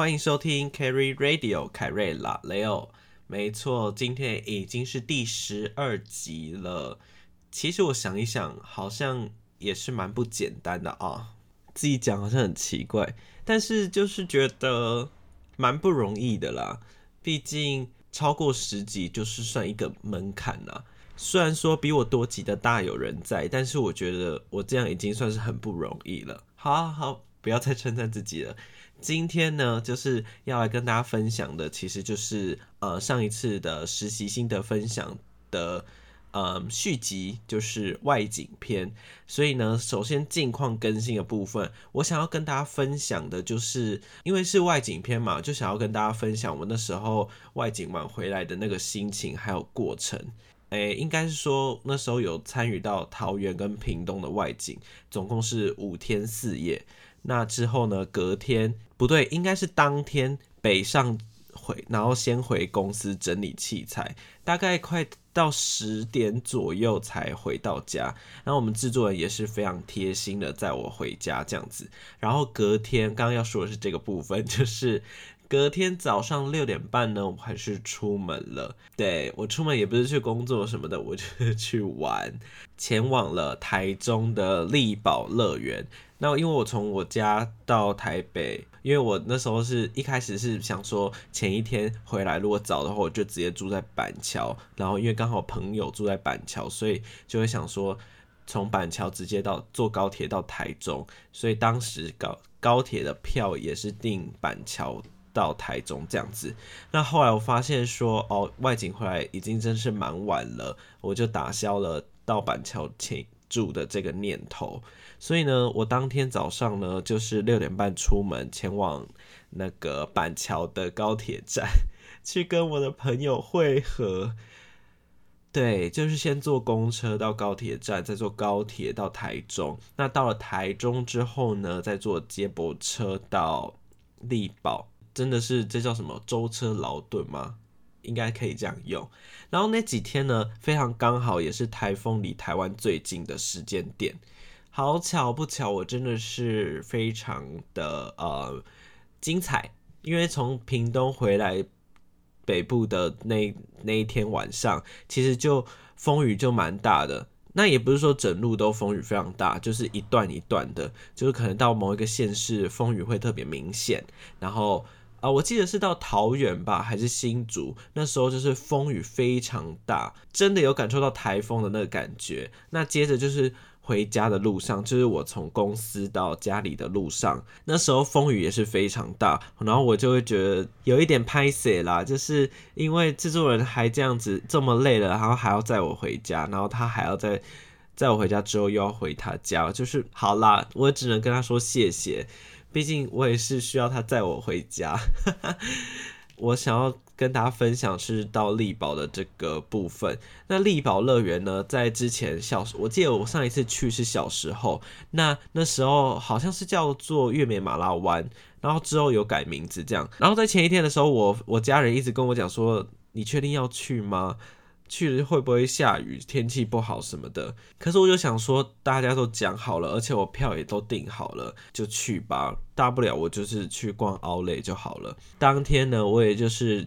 欢迎收听 Carry Radio 凯瑞拉雷欧。没错，今天已经是第十二集了。其实我想一想，好像也是蛮不简单的啊。自己讲好像很奇怪，但是就是觉得蛮不容易的啦。毕竟超过十集就是算一个门槛啦。虽然说比我多集的大有人在，但是我觉得我这样已经算是很不容易了。好好，不要再称赞自己了。今天呢，就是要来跟大家分享的，其实就是呃上一次的实习心得分享的呃续集，就是外景篇。所以呢，首先近况更新的部分，我想要跟大家分享的，就是因为是外景篇嘛，就想要跟大家分享我那时候外景完回来的那个心情还有过程。诶，应该是说那时候有参与到桃园跟屏东的外景，总共是五天四夜。那之后呢？隔天不对，应该是当天北上回，然后先回公司整理器材，大概快到十点左右才回到家。然后我们制作人也是非常贴心的载我回家这样子。然后隔天，刚刚要说的是这个部分，就是隔天早上六点半呢，我还是出门了。对我出门也不是去工作什么的，我就是去玩，前往了台中的力宝乐园。那因为我从我家到台北，因为我那时候是一开始是想说前一天回来，如果早的话我就直接住在板桥，然后因为刚好朋友住在板桥，所以就会想说从板桥直接到坐高铁到台中，所以当时高高铁的票也是订板桥到台中这样子。那后来我发现说哦外景回来已经真是蛮晚了，我就打消了到板桥前住的这个念头。所以呢，我当天早上呢，就是六点半出门，前往那个板桥的高铁站，去跟我的朋友会合。对，就是先坐公车到高铁站，再坐高铁到台中。那到了台中之后呢，再坐接驳车到力宝。真的是这叫什么舟车劳顿吗？应该可以这样用。然后那几天呢，非常刚好，也是台风离台湾最近的时间点。好巧不巧，我真的是非常的呃精彩，因为从屏东回来北部的那那一天晚上，其实就风雨就蛮大的。那也不是说整路都风雨非常大，就是一段一段的，就是可能到某一个县市风雨会特别明显。然后啊，我记得是到桃园吧，还是新竹，那时候就是风雨非常大，真的有感受到台风的那个感觉。那接着就是。回家的路上，就是我从公司到家里的路上，那时候风雨也是非常大，然后我就会觉得有一点拍死啦，就是因为制作人还这样子这么累了，然后还要载我回家，然后他还要在载我回家之后又要回他家，就是好啦，我只能跟他说谢谢，毕竟我也是需要他载我回家，我想要。跟大家分享是到力宝的这个部分。那力宝乐园呢，在之前小，我记得我上一次去是小时候，那那时候好像是叫做月美马拉湾，然后之后有改名字这样。然后在前一天的时候，我我家人一直跟我讲说，你确定要去吗？去会不会下雨？天气不好什么的？可是我就想说，大家都讲好了，而且我票也都订好了，就去吧。大不了我就是去逛奥莱就好了。当天呢，我也就是。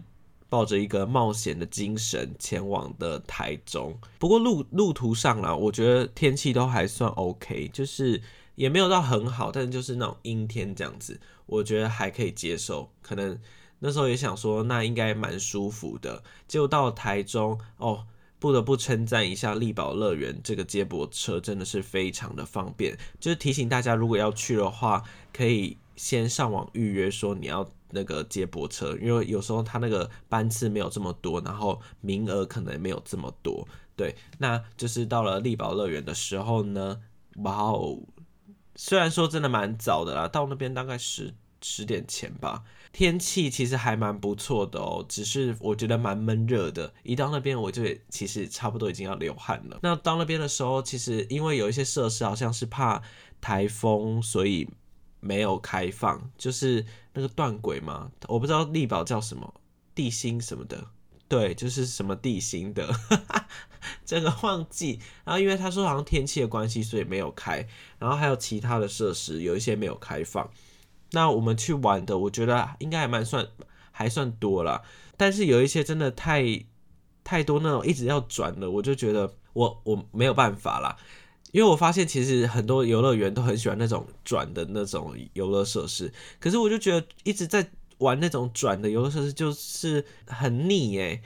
抱着一个冒险的精神前往的台中，不过路路途上啦，我觉得天气都还算 OK，就是也没有到很好，但是就是那种阴天这样子，我觉得还可以接受。可能那时候也想说，那应该蛮舒服的。结果到台中哦，不得不称赞一下力宝乐园这个接驳车真的是非常的方便。就是提醒大家，如果要去的话，可以先上网预约，说你要。那个接驳车，因为有时候它那个班次没有这么多，然后名额可能没有这么多，对，那就是到了力宝乐园的时候呢，哇哦，虽然说真的蛮早的啦，到那边大概十十点前吧，天气其实还蛮不错的哦，只是我觉得蛮闷热的，一到那边我就其实差不多已经要流汗了。那到那边的时候，其实因为有一些设施好像是怕台风，所以。没有开放，就是那个断轨嘛，我不知道力宝叫什么地心什么的，对，就是什么地心的，这个忘记。然后因为他说好像天气的关系，所以没有开。然后还有其他的设施，有一些没有开放。那我们去玩的，我觉得应该还蛮算还算多了，但是有一些真的太太多那种一直要转的，我就觉得我我没有办法啦。因为我发现其实很多游乐园都很喜欢那种转的那种游乐设施，可是我就觉得一直在玩那种转的游乐设施就是很腻诶，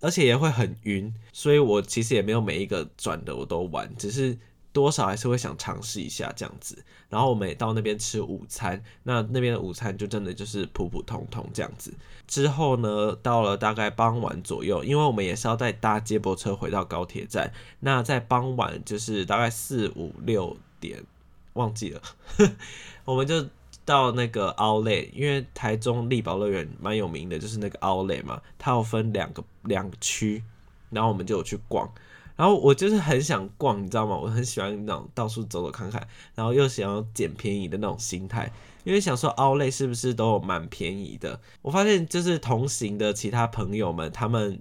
而且也会很晕，所以我其实也没有每一个转的我都玩，只是。多少还是会想尝试一下这样子，然后我们也到那边吃午餐，那那边的午餐就真的就是普普通通这样子。之后呢，到了大概傍晚左右，因为我们也是要再搭接驳车回到高铁站，那在傍晚就是大概四五六点，忘记了，我们就到那个奥莱，因为台中力宝乐园蛮有名的，就是那个奥莱嘛，它有分两个两个区，然后我们就有去逛。然后我就是很想逛，你知道吗？我很喜欢那种到处走走看看，然后又想要捡便宜的那种心态，因为想说奥莱是不是都蛮便宜的？我发现就是同行的其他朋友们，他们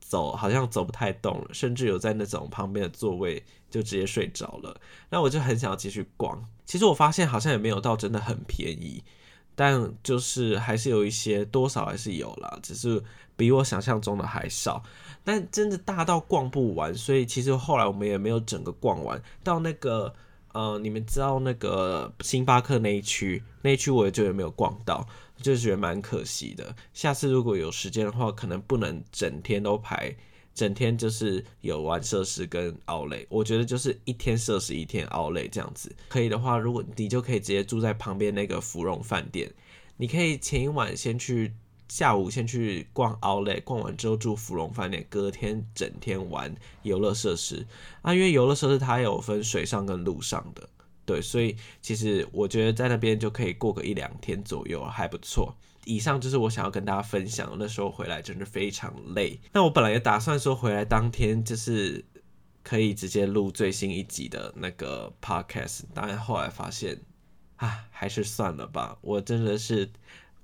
走好像走不太动了，甚至有在那种旁边的座位就直接睡着了。那我就很想要继续逛。其实我发现好像也没有到真的很便宜，但就是还是有一些多少还是有啦，只是比我想象中的还少。但真的大到逛不完，所以其实后来我们也没有整个逛完。到那个呃，你们知道那个星巴克那一区，那一区我也就也没有逛到，就觉得蛮可惜的。下次如果有时间的话，可能不能整天都排，整天就是有玩设施跟奥莱。我觉得就是一天设施一天奥莱这样子。可以的话，如果你就可以直接住在旁边那个芙蓉饭店，你可以前一晚先去。下午先去逛奥莱，逛完之后住芙蓉饭店，隔天整天玩游乐设施啊。因为游乐设施它有分水上跟陆上的，对，所以其实我觉得在那边就可以过个一两天左右，还不错。以上就是我想要跟大家分享，那时候回来真的非常累。那我本来也打算说回来当天就是可以直接录最新一集的那个 podcast，但后来发现啊，还是算了吧。我真的是。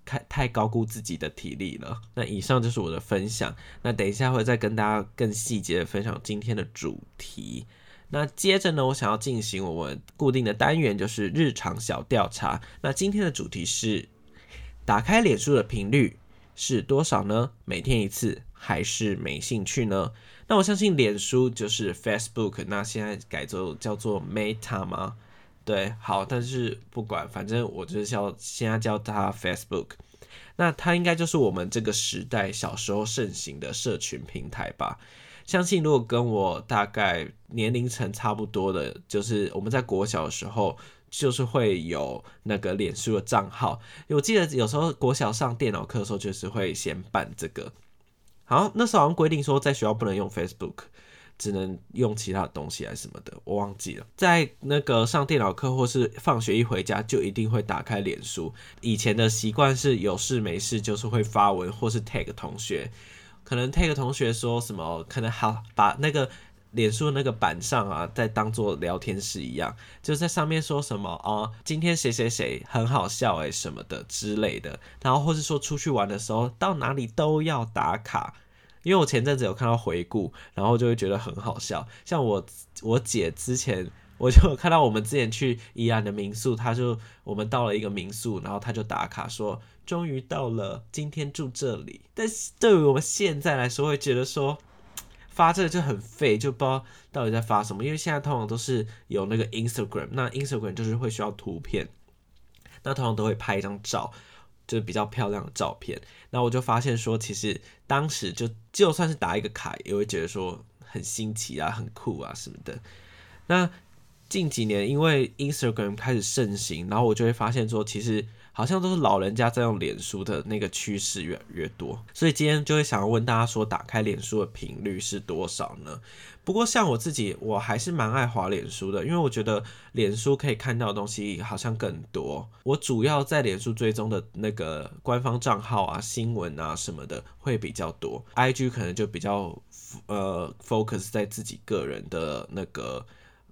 太太高估自己的体力了。那以上就是我的分享。那等一下会再跟大家更细节的分享今天的主题。那接着呢，我想要进行我们固定的单元，就是日常小调查。那今天的主题是：打开脸书的频率是多少呢？每天一次还是没兴趣呢？那我相信脸书就是 Facebook，那现在改做叫做 Meta 吗？对，好，但是不管，反正我就是叫现在叫它 Facebook，那它应该就是我们这个时代小时候盛行的社群平台吧。相信如果跟我大概年龄层差不多的，就是我们在国小的时候，就是会有那个脸书的账号。我记得有时候国小上电脑课的时候，就是会先办这个。好，那时候好像规定说在学校不能用 Facebook。只能用其他的东西还是什么的，我忘记了。在那个上电脑课或是放学一回家，就一定会打开脸书。以前的习惯是有事没事就是会发文或是 tag 同学，可能 tag 同学说什么，可能好把那个脸书那个板上啊，在当做聊天室一样，就在上面说什么啊，今天谁谁谁很好笑诶什么的之类的，然后或是说出去玩的时候到哪里都要打卡。因为我前阵子有看到回顾，然后就会觉得很好笑。像我我姐之前，我就看到我们之前去宜安的民宿，他就我们到了一个民宿，然后他就打卡说终于到了，今天住这里。但是对于我们现在来说，会觉得说发这个就很废，就不知道到底在发什么。因为现在通常都是有那个 Instagram，那 Instagram 就是会需要图片，那通常都会拍一张照。就是比较漂亮的照片，那我就发现说，其实当时就就算是打一个卡，也会觉得说很新奇啊、很酷啊什么的。那近几年因为 Instagram 开始盛行，然后我就会发现说，其实。好像都是老人家在用脸书的那个趋势越越多，所以今天就会想要问大家说，打开脸书的频率是多少呢？不过像我自己，我还是蛮爱滑脸书的，因为我觉得脸书可以看到的东西好像更多。我主要在脸书追踪的那个官方账号啊、新闻啊什么的会比较多，IG 可能就比较呃 focus 在自己个人的那个。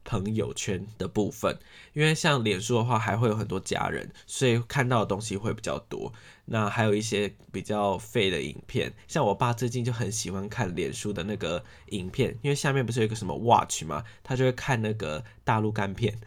朋友圈的部分，因为像脸书的话，还会有很多家人，所以看到的东西会比较多。那还有一些比较废的影片，像我爸最近就很喜欢看脸书的那个影片，因为下面不是有一个什么 Watch 吗？他就会看那个大陆干片。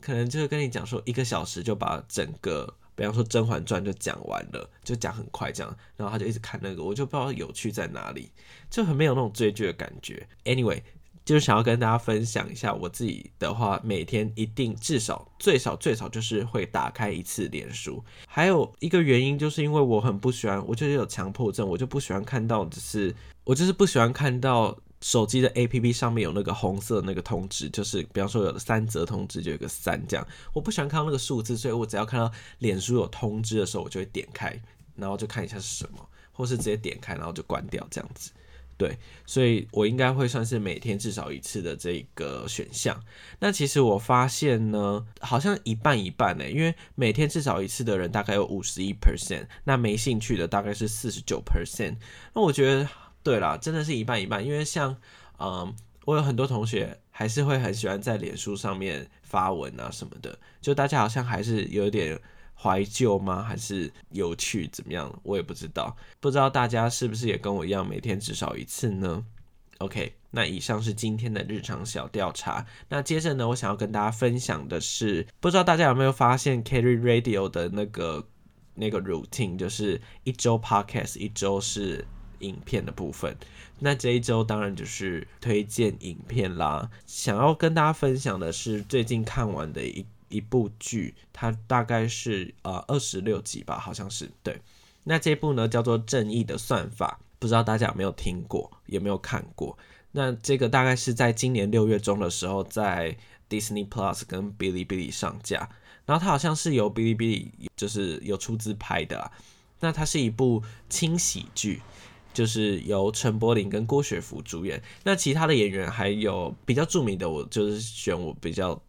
可能就是跟你讲说一个小时就把整个，比方说《甄嬛传》就讲完了，就讲很快这样，然后他就一直看那个，我就不知道有趣在哪里，就很没有那种追剧的感觉。Anyway。就是想要跟大家分享一下，我自己的话，每天一定至少最少最少就是会打开一次脸书。还有一个原因，就是因为我很不喜欢，我就是有强迫症，我就不喜欢看到，只是我就是不喜欢看到手机的 APP 上面有那个红色那个通知，就是比方说有三则通知就有个三这样，我不喜欢看到那个数字，所以我只要看到脸书有通知的时候，我就会点开，然后就看一下是什么，或是直接点开然后就关掉这样子。对，所以我应该会算是每天至少一次的这个选项。那其实我发现呢，好像一半一半呢，因为每天至少一次的人大概有五十一 percent，那没兴趣的大概是四十九 percent。那我觉得，对啦，真的是一半一半。因为像，嗯，我有很多同学还是会很喜欢在脸书上面发文啊什么的，就大家好像还是有点。怀旧吗？还是有趣？怎么样？我也不知道。不知道大家是不是也跟我一样，每天至少一次呢？OK，那以上是今天的日常小调查。那接着呢，我想要跟大家分享的是，不知道大家有没有发现，Carry Radio 的那个那个 routine，就是一周 podcast，一周是影片的部分。那这一周当然就是推荐影片啦。想要跟大家分享的是最近看完的一。一部剧，它大概是呃二十六集吧，好像是对。那这部呢叫做《正义的算法》，不知道大家有没有听过，有没有看过？那这个大概是在今年六月中的时候，在 Disney Plus 跟哔哩哔哩上架。然后它好像是由哔哩哔哩就是有出资拍的。那它是一部轻喜剧，就是由陈柏霖跟郭雪芙主演。那其他的演员还有比较著名的，我就是选我比较。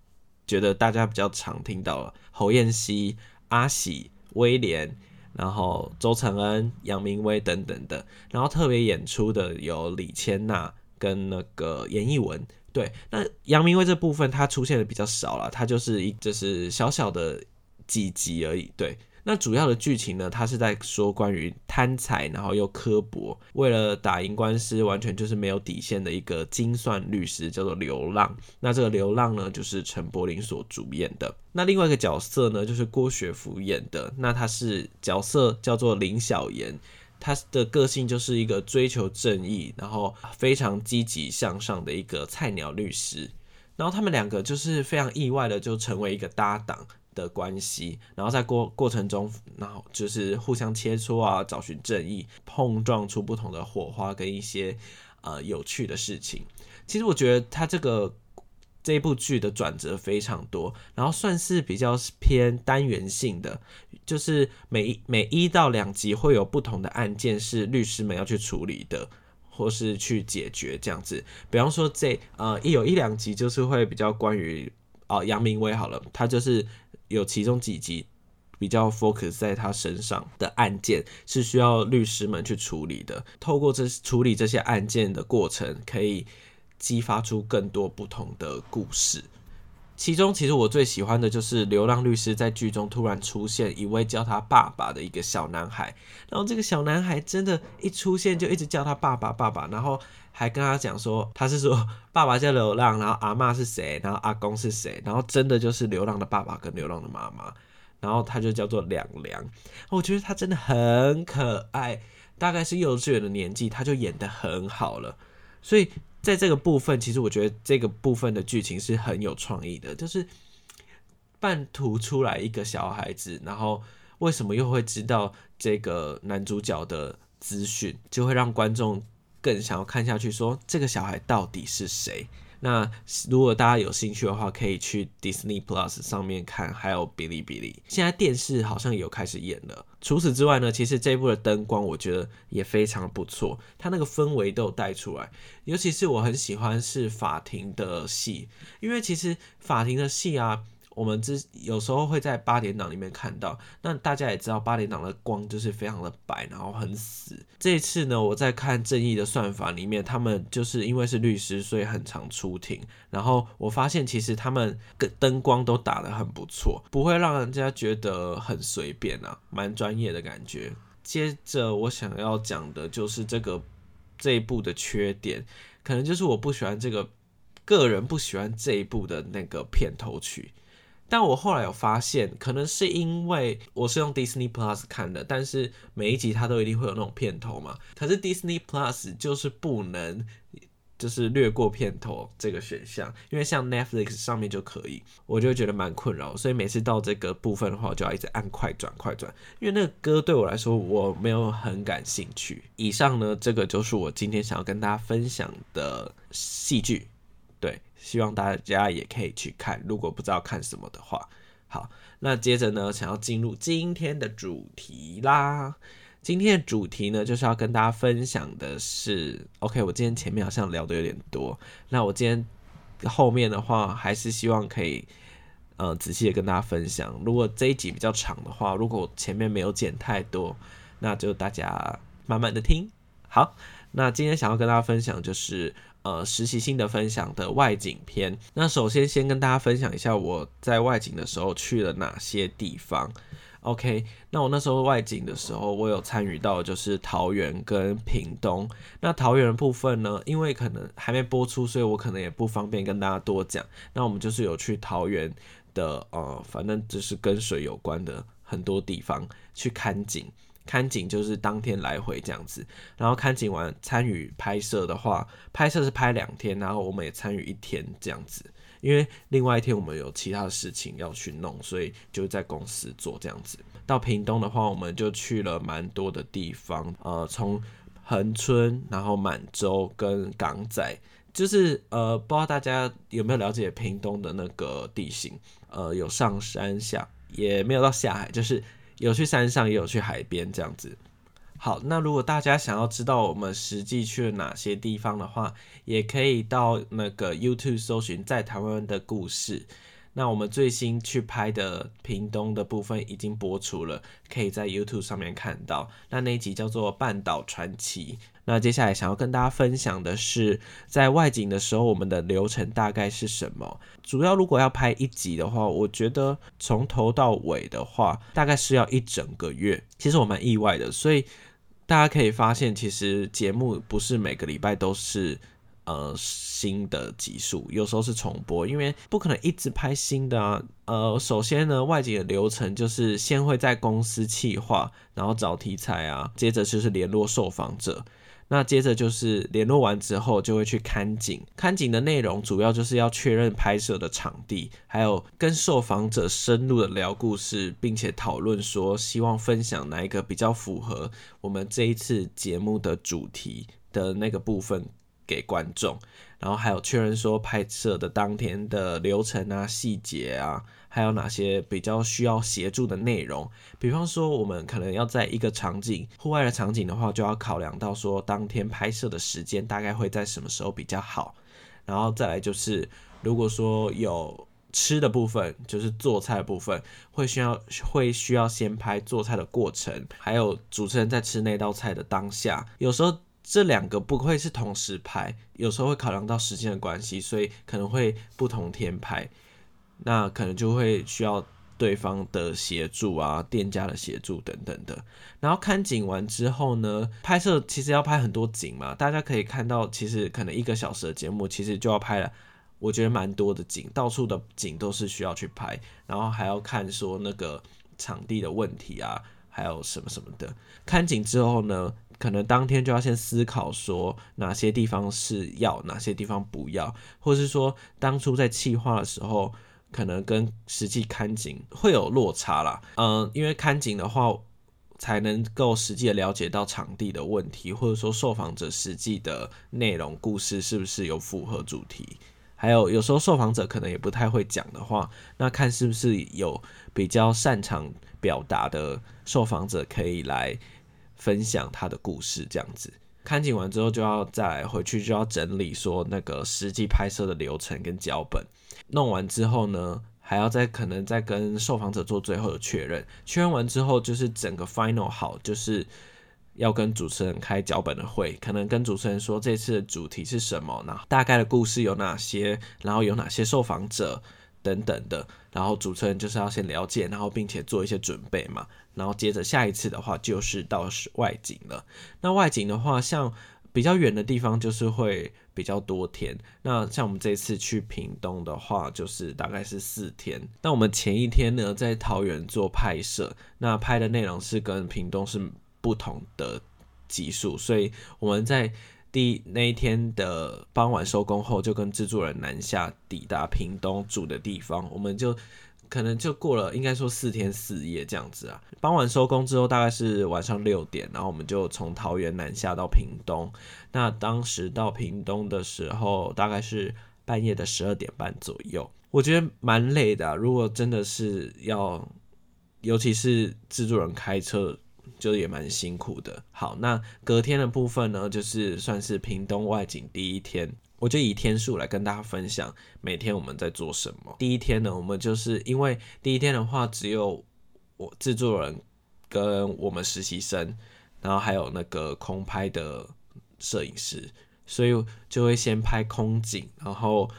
觉得大家比较常听到了侯彦希、阿喜、威廉，然后周承恩、杨明威等等的，然后特别演出的有李千娜跟那个严艺文。对，那杨明威这部分他出现的比较少了，他就是一就是小小的几集而已。对。那主要的剧情呢？他是在说关于贪财，然后又刻薄，为了打赢官司，完全就是没有底线的一个精算律师，叫做流浪。那这个流浪呢，就是陈柏霖所主演的。那另外一个角色呢，就是郭雪芙演的。那他是角色叫做林小妍，他的个性就是一个追求正义，然后非常积极向上的一个菜鸟律师。然后他们两个就是非常意外的就成为一个搭档。的关系，然后在过过程中，然后就是互相切磋啊，找寻正义，碰撞出不同的火花跟一些呃有趣的事情。其实我觉得他这个这部剧的转折非常多，然后算是比较偏单元性的，就是每每一到两集会有不同的案件是律师们要去处理的，或是去解决这样子。比方说这呃一有一两集就是会比较关于哦杨明威好了，他就是。有其中几集比较 focus 在他身上的案件是需要律师们去处理的。透过这处理这些案件的过程，可以激发出更多不同的故事。其中，其实我最喜欢的就是流浪律师在剧中突然出现一位叫他爸爸的一个小男孩。然后这个小男孩真的，一出现就一直叫他爸爸爸爸，然后还跟他讲说他是说爸爸叫流浪，然后阿妈是谁，然后阿公是谁，然后真的就是流浪的爸爸跟流浪的妈妈，然后他就叫做两良。我觉得他真的很可爱，大概是幼稚园的年纪，他就演得很好了，所以。在这个部分，其实我觉得这个部分的剧情是很有创意的，就是半途出来一个小孩子，然后为什么又会知道这个男主角的资讯，就会让观众更想要看下去，说这个小孩到底是谁。那如果大家有兴趣的话，可以去 Disney Plus 上面看，还有哔哩哔哩。现在电视好像有开始演了。除此之外呢，其实这一部的灯光我觉得也非常不错，它那个氛围都有带出来。尤其是我很喜欢是法庭的戏，因为其实法庭的戏啊。我们之有时候会在八点档里面看到，那大家也知道八点档的光就是非常的白，然后很死。这一次呢，我在看《正义的算法》里面，他们就是因为是律师，所以很常出庭。然后我发现其实他们跟灯光都打得很不错，不会让人家觉得很随便啊，蛮专业的感觉。接着我想要讲的就是这个这一部的缺点，可能就是我不喜欢这个个人不喜欢这一部的那个片头曲。但我后来有发现，可能是因为我是用 Disney Plus 看的，但是每一集它都一定会有那种片头嘛。可是 Disney Plus 就是不能，就是略过片头这个选项，因为像 Netflix 上面就可以，我就觉得蛮困扰。所以每次到这个部分的话，我就要一直按快转快转，因为那个歌对我来说我没有很感兴趣。以上呢，这个就是我今天想要跟大家分享的戏剧。希望大家也可以去看。如果不知道看什么的话，好，那接着呢，想要进入今天的主题啦。今天的主题呢，就是要跟大家分享的是，OK，我今天前面好像聊的有点多，那我今天后面的话，还是希望可以，呃，仔细的跟大家分享。如果这一集比较长的话，如果前面没有剪太多，那就大家慢慢的听。好，那今天想要跟大家分享就是。呃，实习性的分享的外景片。那首先先跟大家分享一下我在外景的时候去了哪些地方。OK，那我那时候外景的时候，我有参与到就是桃园跟屏东。那桃园部分呢，因为可能还没播出，所以我可能也不方便跟大家多讲。那我们就是有去桃园的呃，反正就是跟水有关的很多地方去看景。看景就是当天来回这样子，然后看景完参与拍摄的话，拍摄是拍两天，然后我们也参与一天这样子，因为另外一天我们有其他的事情要去弄，所以就在公司做这样子。到屏东的话，我们就去了蛮多的地方，呃，从恒春，然后满洲跟港仔，就是呃，不知道大家有没有了解屏东的那个地形，呃，有上山下，也没有到下海，就是。有去山上，也有去海边，这样子。好，那如果大家想要知道我们实际去了哪些地方的话，也可以到那个 YouTube 搜寻在台湾的故事。那我们最新去拍的屏东的部分已经播出了，可以在 YouTube 上面看到。那那一集叫做《半岛传奇》。那接下来想要跟大家分享的是，在外景的时候，我们的流程大概是什么？主要如果要拍一集的话，我觉得从头到尾的话，大概是要一整个月。其实我蛮意外的，所以大家可以发现，其实节目不是每个礼拜都是。呃，新的集数有时候是重播，因为不可能一直拍新的啊。呃，首先呢，外景的流程就是先会在公司企划，然后找题材啊，接着就是联络受访者，那接着就是联络完之后就会去看景，看景的内容主要就是要确认拍摄的场地，还有跟受访者深入的聊故事，并且讨论说希望分享哪一个比较符合我们这一次节目的主题的那个部分。给观众，然后还有确认说拍摄的当天的流程啊、细节啊，还有哪些比较需要协助的内容。比方说，我们可能要在一个场景，户外的场景的话，就要考量到说当天拍摄的时间大概会在什么时候比较好。然后再来就是，如果说有吃的部分，就是做菜的部分，会需要会需要先拍做菜的过程，还有主持人在吃那道菜的当下，有时候。这两个不会是同时拍，有时候会考量到时间的关系，所以可能会不同天拍，那可能就会需要对方的协助啊，店家的协助等等的。然后看景完之后呢，拍摄其实要拍很多景嘛，大家可以看到，其实可能一个小时的节目，其实就要拍了，我觉得蛮多的景，到处的景都是需要去拍，然后还要看说那个场地的问题啊，还有什么什么的。看景之后呢？可能当天就要先思考说哪些地方是要，哪些地方不要，或是说当初在企划的时候，可能跟实际看景会有落差啦。嗯，因为看景的话，才能够实际的了解到场地的问题，或者说受访者实际的内容故事是不是有符合主题。还有有时候受访者可能也不太会讲的话，那看是不是有比较擅长表达的受访者可以来。分享他的故事，这样子看景完之后，就要再回去就要整理说那个实际拍摄的流程跟脚本。弄完之后呢，还要再可能再跟受访者做最后的确认。确认完之后，就是整个 final 好，就是要跟主持人开脚本的会，可能跟主持人说这次的主题是什么，那大概的故事有哪些，然后有哪些受访者。等等的，然后主持人就是要先了解，然后并且做一些准备嘛，然后接着下一次的话就是到外景了。那外景的话，像比较远的地方就是会比较多天。那像我们这次去屏东的话，就是大概是四天。那我们前一天呢，在桃园做拍摄，那拍的内容是跟屏东是不同的集数，所以我们在第那一天的傍晚收工后，就跟制作人南下抵达屏东住的地方，我们就。可能就过了，应该说四天四夜这样子啊。傍晚收工之后，大概是晚上六点，然后我们就从桃园南下到屏东。那当时到屏东的时候，大概是半夜的十二点半左右。我觉得蛮累的，如果真的是要，尤其是制作人开车，就也蛮辛苦的。好，那隔天的部分呢，就是算是屏东外景第一天。我就以天数来跟大家分享每天我们在做什么。第一天呢，我们就是因为第一天的话只有我制作人跟我们实习生，然后还有那个空拍的摄影师，所以就会先拍空景，然后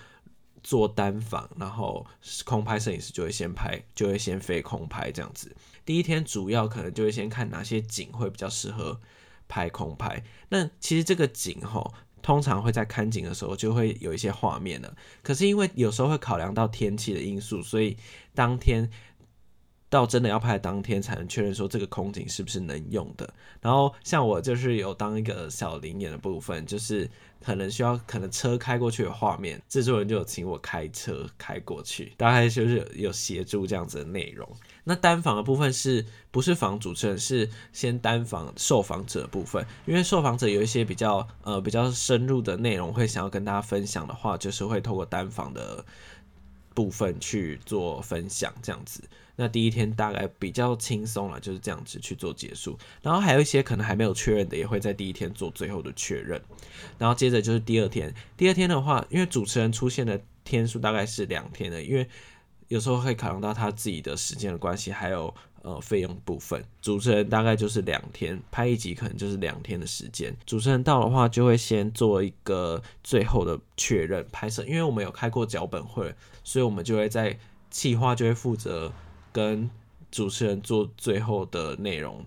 做单反，然后空拍摄影师就会先拍，就会先飞空拍这样子。第一天主要可能就会先看哪些景会比较适合拍空拍。那其实这个景哈。通常会在看景的时候就会有一些画面了，可是因为有时候会考量到天气的因素，所以当天到真的要拍当天才能确认说这个空景是不是能用的。然后像我就是有当一个小灵眼的部分，就是可能需要可能车开过去的画面，制作人就有请我开车开过去，大概就是有协助这样子的内容。那单访的部分是不是访主持人？是先单访受访者部分，因为受访者有一些比较呃比较深入的内容会想要跟大家分享的话，就是会透过单访的部分去做分享这样子。那第一天大概比较轻松了，就是这样子去做结束。然后还有一些可能还没有确认的，也会在第一天做最后的确认。然后接着就是第二天，第二天的话，因为主持人出现的天数大概是两天的，因为。有时候会考量到他自己的时间的关系，还有呃费用部分。主持人大概就是两天拍一集，可能就是两天的时间。主持人到的话，就会先做一个最后的确认拍摄，因为我们有开过脚本会，所以我们就会在企划就会负责跟主持人做最后的内容，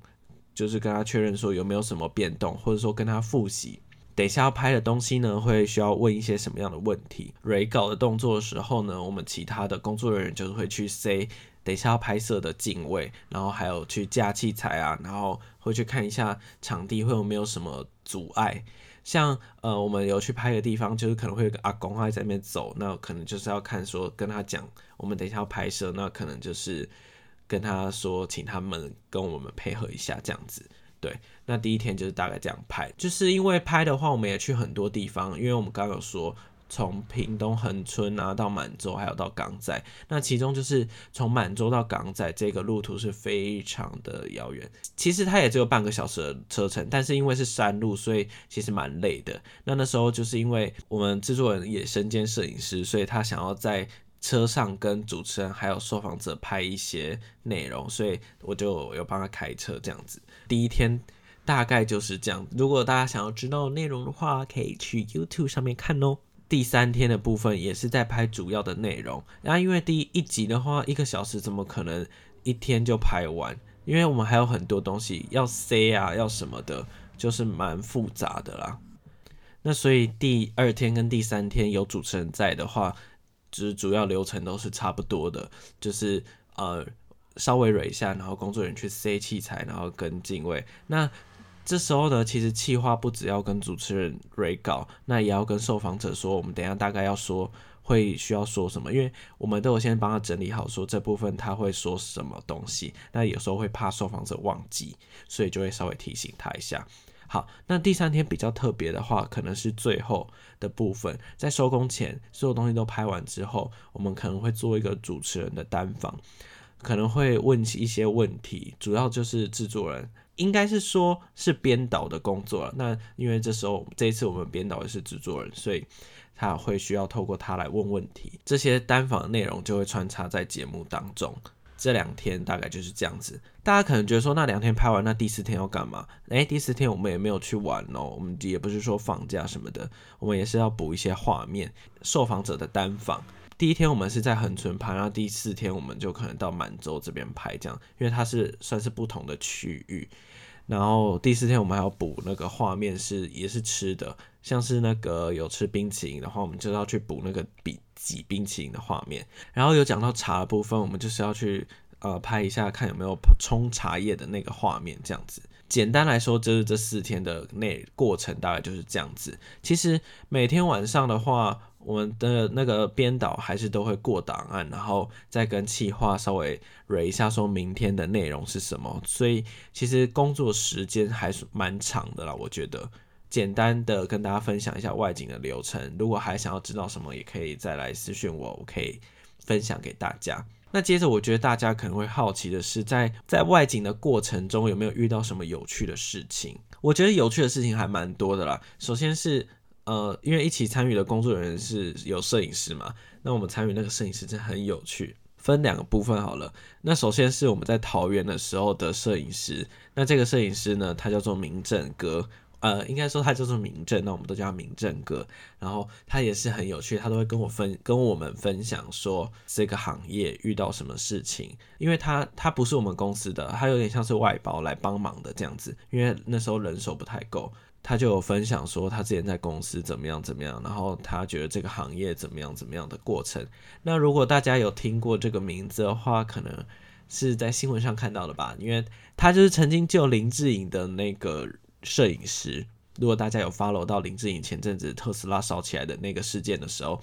就是跟他确认说有没有什么变动，或者说跟他复习。等一下要拍的东西呢，会需要问一些什么样的问题？蕊稿的动作的时候呢，我们其他的工作人员就是会去 say 等一下要拍摄的镜位，然后还有去架器材啊，然后会去看一下场地会有没有什么阻碍。像呃，我们有去拍的地方，就是可能会有个阿公在那边走，那可能就是要看说跟他讲，我们等一下要拍摄，那可能就是跟他说，请他们跟我们配合一下这样子。对，那第一天就是大概这样拍，就是因为拍的话，我们也去很多地方，因为我们刚刚有说，从屏东恒春啊到满洲，还有到港仔，那其中就是从满洲到港仔这个路途是非常的遥远，其实它也只有半个小时的车程，但是因为是山路，所以其实蛮累的。那那时候就是因为我们制作人也身兼摄影师，所以他想要在车上跟主持人还有受访者拍一些内容，所以我就有帮他开车这样子。第一天大概就是这样。如果大家想要知道内容的话，可以去 YouTube 上面看哦。第三天的部分也是在拍主要的内容。然后因为第一集的话，一个小时怎么可能一天就拍完？因为我们还有很多东西要塞啊，要什么的，就是蛮复杂的啦。那所以第二天跟第三天有主持人在的话，就是主要流程都是差不多的，就是呃。稍微蕊一下，然后工作人员去塞器材，然后跟进位。那这时候呢，其实企划不只要跟主持人蕊稿，那也要跟受访者说，我们等下大概要说会需要说什么，因为我们都有先帮他整理好，说这部分他会说什么东西。那有时候会怕受访者忘记，所以就会稍微提醒他一下。好，那第三天比较特别的话，可能是最后的部分，在收工前，所有东西都拍完之后，我们可能会做一个主持人的单访。可能会问起一些问题，主要就是制作人，应该是说是编导的工作了。那因为这时候这一次我们编导也是制作人，所以他会需要透过他来问问题。这些单访的内容就会穿插在节目当中。这两天大概就是这样子。大家可能觉得说，那两天拍完，那第四天要干嘛？诶，第四天我们也没有去玩哦，我们也不是说放假什么的，我们也是要补一些画面，受访者的单访。第一天我们是在恒春拍，然后第四天我们就可能到满洲这边拍，这样，因为它是算是不同的区域。然后第四天我们还要补那个画面是也是吃的，像是那个有吃冰淇淋的话，我们就要去补那个比挤冰淇淋的画面。然后有讲到茶的部分，我们就是要去呃拍一下看有没有冲茶叶的那个画面，这样子。简单来说，就是这四天的内过程大概就是这样子。其实每天晚上的话，我们的那个编导还是都会过档案，然后再跟企划稍微蕊一下，说明天的内容是什么。所以其实工作时间还是蛮长的啦。我觉得简单的跟大家分享一下外景的流程。如果还想要知道什么，也可以再来私讯我，我可以分享给大家。那接着，我觉得大家可能会好奇的是，在在外景的过程中有没有遇到什么有趣的事情？我觉得有趣的事情还蛮多的啦。首先是，呃，因为一起参与的工作人员是有摄影师嘛，那我们参与那个摄影师真的很有趣。分两个部分好了。那首先是我们在桃园的时候的摄影师，那这个摄影师呢，他叫做明正哥。呃，应该说他叫做明正，那我们都叫他明正哥。然后他也是很有趣，他都会跟我分跟我们分享说这个行业遇到什么事情。因为他他不是我们公司的，他有点像是外包来帮忙的这样子。因为那时候人手不太够，他就有分享说他之前在公司怎么样怎么样，然后他觉得这个行业怎么样怎么样的过程。那如果大家有听过这个名字的话，可能是在新闻上看到的吧？因为他就是曾经救林志颖的那个。摄影师，如果大家有 follow 到林志颖前阵子特斯拉烧起来的那个事件的时候，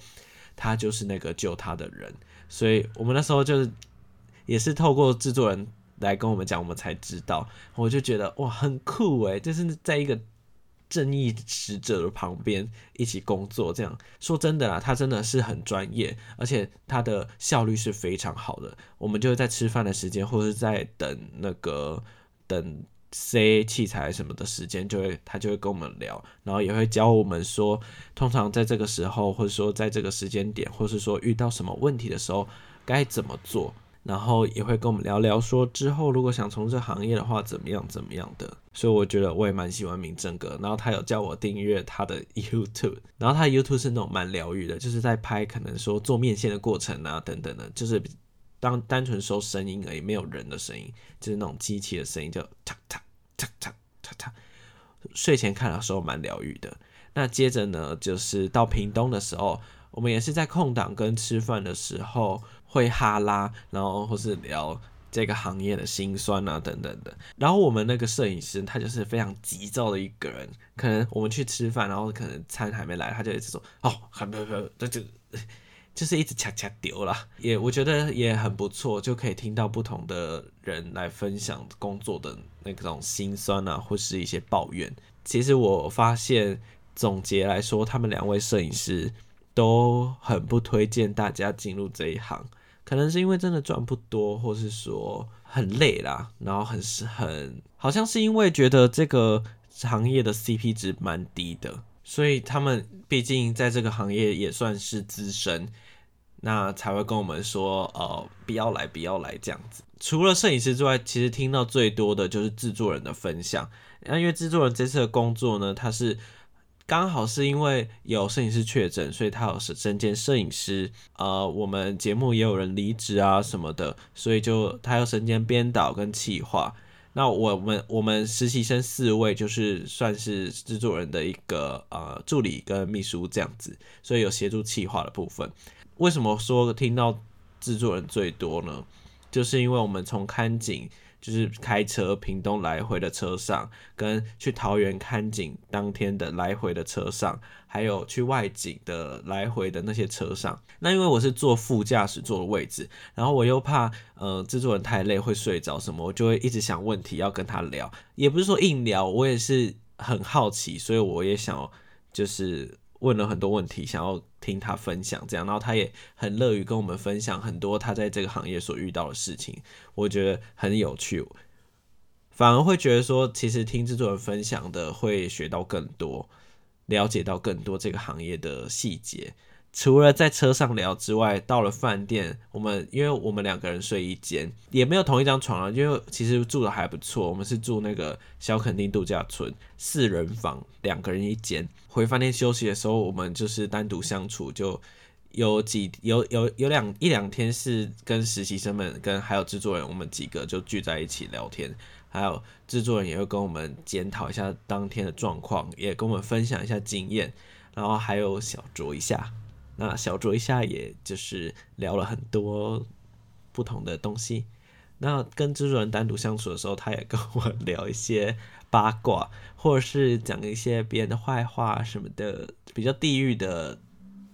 他就是那个救他的人，所以我们那时候就是也是透过制作人来跟我们讲，我们才知道，我就觉得哇，很酷诶，就是在一个正义使者的旁边一起工作，这样说真的啦，他真的是很专业，而且他的效率是非常好的。我们就是在吃饭的时间，或者是在等那个等。C 器材什么的时间，就会他就会跟我们聊，然后也会教我们说，通常在这个时候，或者说在这个时间点，或是说遇到什么问题的时候该怎么做，然后也会跟我们聊聊说之后如果想从事行业的话怎么样怎么样的。所以我觉得我也蛮喜欢明正哥，然后他有叫我订阅他的 YouTube，然后他的 YouTube 是那种蛮疗愈的，就是在拍可能说做面线的过程啊等等的，就是。当单纯收声音而已，没有人的声音，就是那种机器的声音，就嚓嚓嚓嚓嚓嚓。睡前看的时候蛮疗愈的。那接着呢，就是到屏东的时候，我们也是在空档跟吃饭的时候会哈拉，然后或是聊这个行业的辛酸啊等等的。然后我们那个摄影师他就是非常急躁的一个人，可能我们去吃饭，然后可能餐还没来，他就一直说哦，还没有，这就。就是一直恰恰丢了，也我觉得也很不错，就可以听到不同的人来分享工作的那种心酸啊，或是一些抱怨。其实我发现总结来说，他们两位摄影师都很不推荐大家进入这一行，可能是因为真的赚不多，或是说很累啦，然后很是很好像是因为觉得这个行业的 CP 值蛮低的，所以他们毕竟在这个行业也算是资深。那才会跟我们说，呃，不要来，不要来这样子。除了摄影师之外，其实听到最多的就是制作人的分享。那因为制作人这次的工作呢，他是刚好是因为有摄影师确诊，所以他有身兼摄影师。呃，我们节目也有人离职啊什么的，所以就他要身兼编导跟企划。那我们我们实习生四位就是算是制作人的一个呃助理跟秘书这样子，所以有协助企划的部分。为什么说听到制作人最多呢？就是因为我们从看景，就是开车屏东来回的车上，跟去桃园看景当天的来回的车上，还有去外景的来回的那些车上。那因为我是坐副驾驶座的位置，然后我又怕呃制作人太累会睡着什么，我就会一直想问题要跟他聊，也不是说硬聊，我也是很好奇，所以我也想就是。问了很多问题，想要听他分享这样，然后他也很乐于跟我们分享很多他在这个行业所遇到的事情，我觉得很有趣，反而会觉得说，其实听制作人分享的会学到更多，了解到更多这个行业的细节。除了在车上聊之外，到了饭店，我们因为我们两个人睡一间，也没有同一张床啊，因为其实住的还不错。我们是住那个小垦丁度假村，四人房，两个人一间。回饭店休息的时候，我们就是单独相处，就有几有有有两一两天是跟实习生们跟还有制作人，我们几个就聚在一起聊天，还有制作人也会跟我们检讨一下当天的状况，也跟我们分享一下经验，然后还有小酌一下。那小酌一下，也就是聊了很多不同的东西。那跟制作人单独相处的时候，他也跟我 聊一些八卦，或者是讲一些别人的坏话什么的，比较地狱的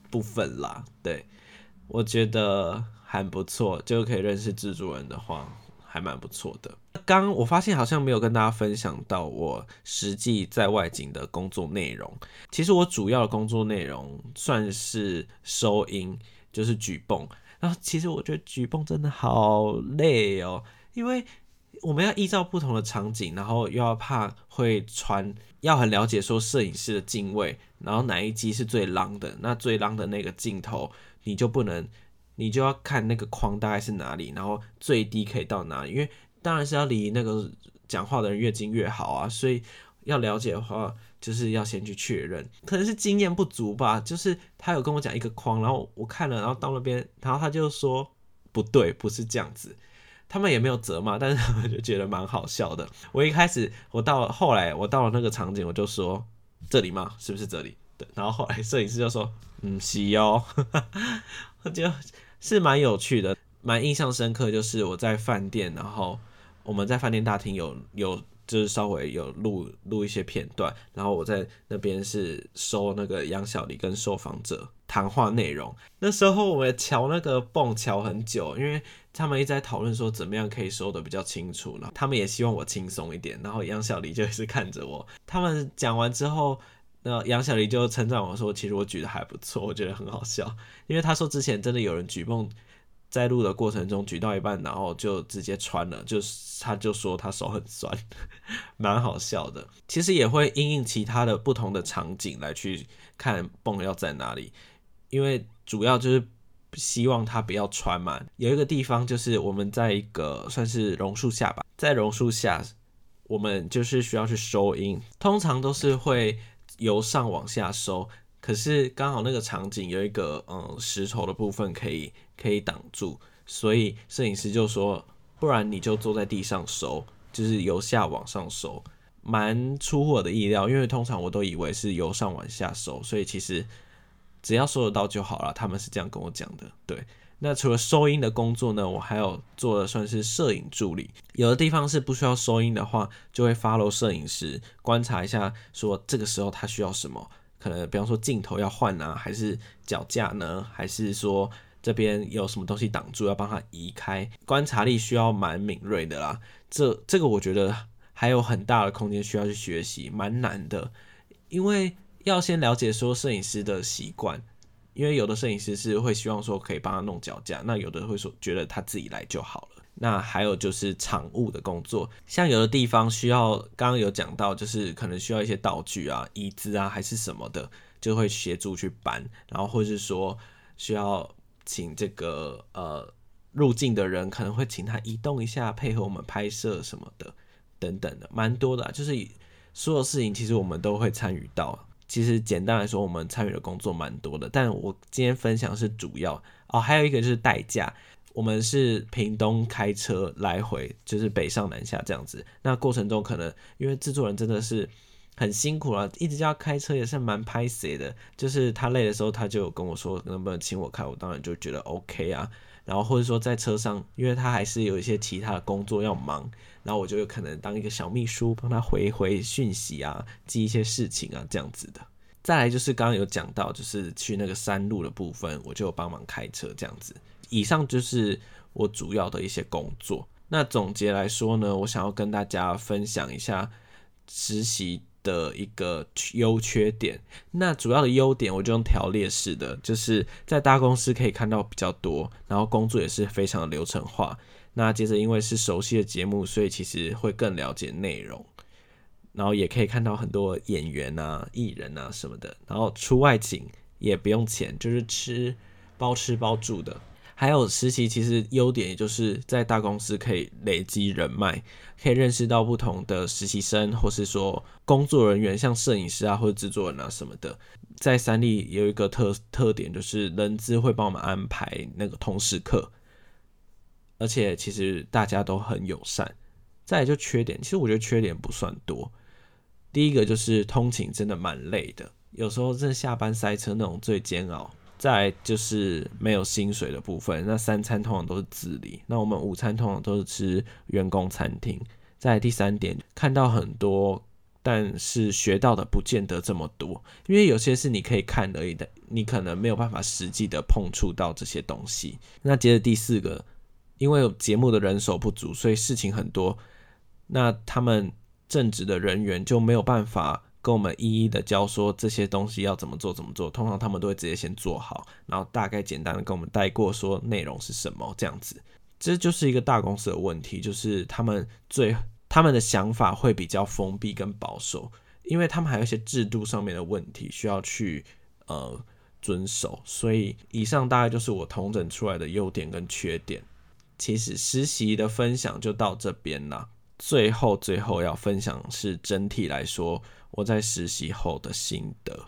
部分啦。对我觉得还不错，就可以认识制作人的话，还蛮不错的。刚我发现好像没有跟大家分享到我实际在外景的工作内容。其实我主要的工作内容算是收音，就是举泵。然后其实我觉得举泵真的好累哦，因为我们要依照不同的场景，然后又要怕会穿，要很了解说摄影师的镜位，然后哪一机是最浪的，那最浪的那个镜头你就不能，你就要看那个框大概是哪里，然后最低可以到哪里，因为。当然是要离那个讲话的人越近越好啊，所以要了解的话，就是要先去确认。可能是经验不足吧，就是他有跟我讲一个框，然后我看了，然后到那边，然后他就说不对，不是这样子。他们也没有责骂，但是他们就觉得蛮好笑的。我一开始，我到了后来，我到了那个场景，我就说这里吗？是不是这里？对。然后后来摄影师就说嗯，是哦，就是蛮有趣的，蛮印象深刻。就是我在饭店，然后。我们在饭店大厅有有就是稍微有录录一些片段，然后我在那边是收那个杨小黎跟受访者谈话内容。那时候我们瞧那个泵瞧很久，因为他们一直在讨论说怎么样可以收的比较清楚呢。他们也希望我轻松一点，然后杨小黎就一直看着我。他们讲完之后，那杨小黎就称赞我说：“其实我举的还不错，我觉得很好笑。”因为他说之前真的有人举蹦。在录的过程中举到一半，然后就直接穿了，就是他就说他手很酸，蛮好笑的。其实也会因应其他的不同的场景来去看泵要在哪里，因为主要就是希望他不要穿嘛。有一个地方就是我们在一个算是榕树下吧，在榕树下，我们就是需要去收音，通常都是会由上往下收。可是刚好那个场景有一个嗯石头的部分可以可以挡住，所以摄影师就说，不然你就坐在地上收，就是由下往上收，蛮出乎我的意料，因为通常我都以为是由上往下收，所以其实只要收得到就好了。他们是这样跟我讲的。对，那除了收音的工作呢，我还有做的算是摄影助理，有的地方是不需要收音的话，就会 follow 摄影师观察一下，说这个时候他需要什么。可能比方说镜头要换啊，还是脚架呢，还是说这边有什么东西挡住，要帮他移开，观察力需要蛮敏锐的啦。这这个我觉得还有很大的空间需要去学习，蛮难的，因为要先了解说摄影师的习惯，因为有的摄影师是会希望说可以帮他弄脚架，那有的会说觉得他自己来就好了。那还有就是场务的工作，像有的地方需要，刚刚有讲到，就是可能需要一些道具啊、椅子啊，还是什么的，就会协助去搬，然后或是说需要请这个呃入境的人，可能会请他移动一下，配合我们拍摄什么的，等等的，蛮多的，就是所有事情其实我们都会参与到。其实简单来说，我们参与的工作蛮多的，但我今天分享是主要哦，还有一个就是代驾。我们是屏东开车来回，就是北上南下这样子。那过程中可能因为制作人真的是很辛苦了，一直叫他开车也是蛮拍死的。就是他累的时候，他就跟我说能不能请我开，我当然就觉得 OK 啊。然后或者说在车上，因为他还是有一些其他的工作要忙，然后我就有可能当一个小秘书，帮他回回讯息啊，记一些事情啊这样子的。再来就是刚刚有讲到，就是去那个山路的部分，我就帮忙开车这样子。以上就是我主要的一些工作。那总结来说呢，我想要跟大家分享一下实习的一个优缺点。那主要的优点，我就用条列式的，就是在大公司可以看到比较多，然后工作也是非常的流程化。那接着因为是熟悉的节目，所以其实会更了解内容，然后也可以看到很多演员啊、艺人啊什么的。然后出外景也不用钱，就是吃包吃包住的。还有实习，其实优点也就是在大公司可以累积人脉，可以认识到不同的实习生，或是说工作人员，像摄影师啊或者制作人啊什么的。在三立有一个特特点，就是人资会帮我们安排那个通识课，而且其实大家都很友善，再来就缺点，其实我觉得缺点不算多。第一个就是通勤真的蛮累的，有时候真下班塞车那种最煎熬。再就是没有薪水的部分，那三餐通常都是自理，那我们午餐通常都是吃员工餐厅。在第三点，看到很多，但是学到的不见得这么多，因为有些是你可以看而已的，你可能没有办法实际的碰触到这些东西。那接着第四个，因为节目的人手不足，所以事情很多，那他们正职的人员就没有办法。跟我们一一的教说这些东西要怎么做怎么做，通常他们都会直接先做好，然后大概简单的跟我们带过说内容是什么这样子。这就是一个大公司的问题，就是他们最他们的想法会比较封闭跟保守，因为他们还有一些制度上面的问题需要去呃遵守。所以以上大概就是我统整出来的优点跟缺点。其实实习的分享就到这边啦。最后最后要分享是整体来说。我在实习后的心得。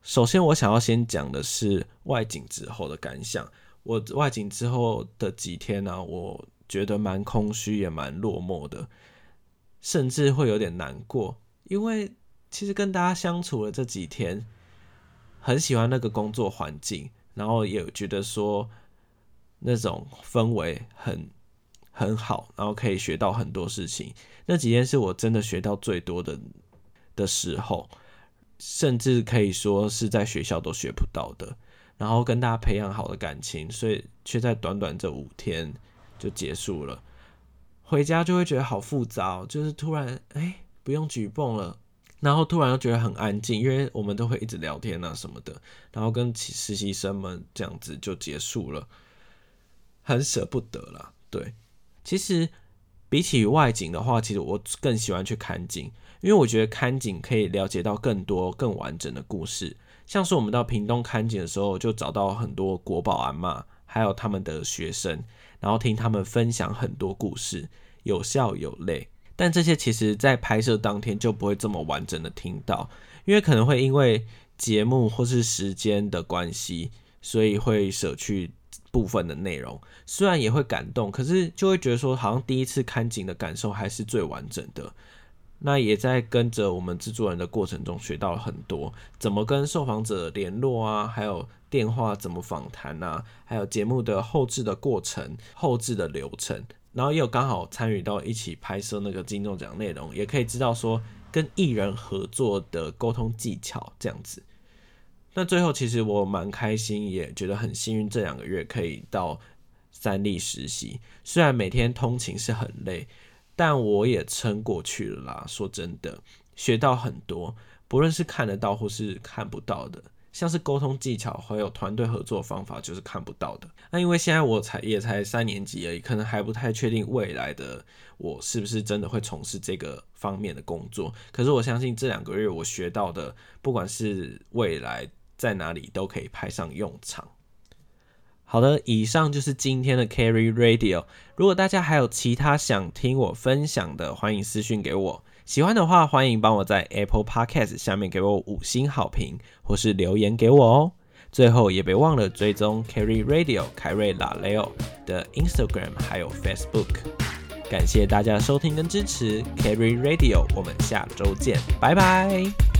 首先，我想要先讲的是外景之后的感想。我外景之后的几天呢，我觉得蛮空虚，也蛮落寞的，甚至会有点难过。因为其实跟大家相处了这几天，很喜欢那个工作环境，然后也觉得说那种氛围很。很好，然后可以学到很多事情。那几天是我真的学到最多的的时候，甚至可以说是在学校都学不到的。然后跟大家培养好的感情，所以却在短短这五天就结束了。回家就会觉得好复杂，就是突然哎不用举泵了，然后突然又觉得很安静，因为我们都会一直聊天啊什么的。然后跟实习生们这样子就结束了，很舍不得了，对。其实比起外景的话，其实我更喜欢去看景，因为我觉得看景可以了解到更多、更完整的故事。像是我们到屏东看景的时候，就找到很多国宝阿妈，还有他们的学生，然后听他们分享很多故事，有笑有泪。但这些其实在拍摄当天就不会这么完整的听到，因为可能会因为节目或是时间的关系，所以会舍去。部分的内容虽然也会感动，可是就会觉得说，好像第一次看景的感受还是最完整的。那也在跟着我们制作人的过程中学到了很多，怎么跟受访者联络啊，还有电话怎么访谈啊，还有节目的后置的过程、后置的流程，然后也有刚好参与到一起拍摄那个金钟奖内容，也可以知道说跟艺人合作的沟通技巧这样子。那最后，其实我蛮开心，也觉得很幸运，这两个月可以到三立实习。虽然每天通勤是很累，但我也撑过去了啦。说真的，学到很多，不论是看得到或是看不到的，像是沟通技巧还有团队合作方法，就是看不到的。那因为现在我才也才三年级而已，可能还不太确定未来的我是不是真的会从事这个方面的工作。可是我相信这两个月我学到的，不管是未来。在哪里都可以派上用场。好的，以上就是今天的 Carry Radio。如果大家还有其他想听我分享的，欢迎私讯给我。喜欢的话，欢迎帮我在 Apple Podcast 下面给我五星好评，或是留言给我哦。最后也别忘了追踪 Carry Radio 凯瑞拉雷欧的 Instagram 还有 Facebook。感谢大家收听跟支持 Carry Radio，我们下周见，拜拜。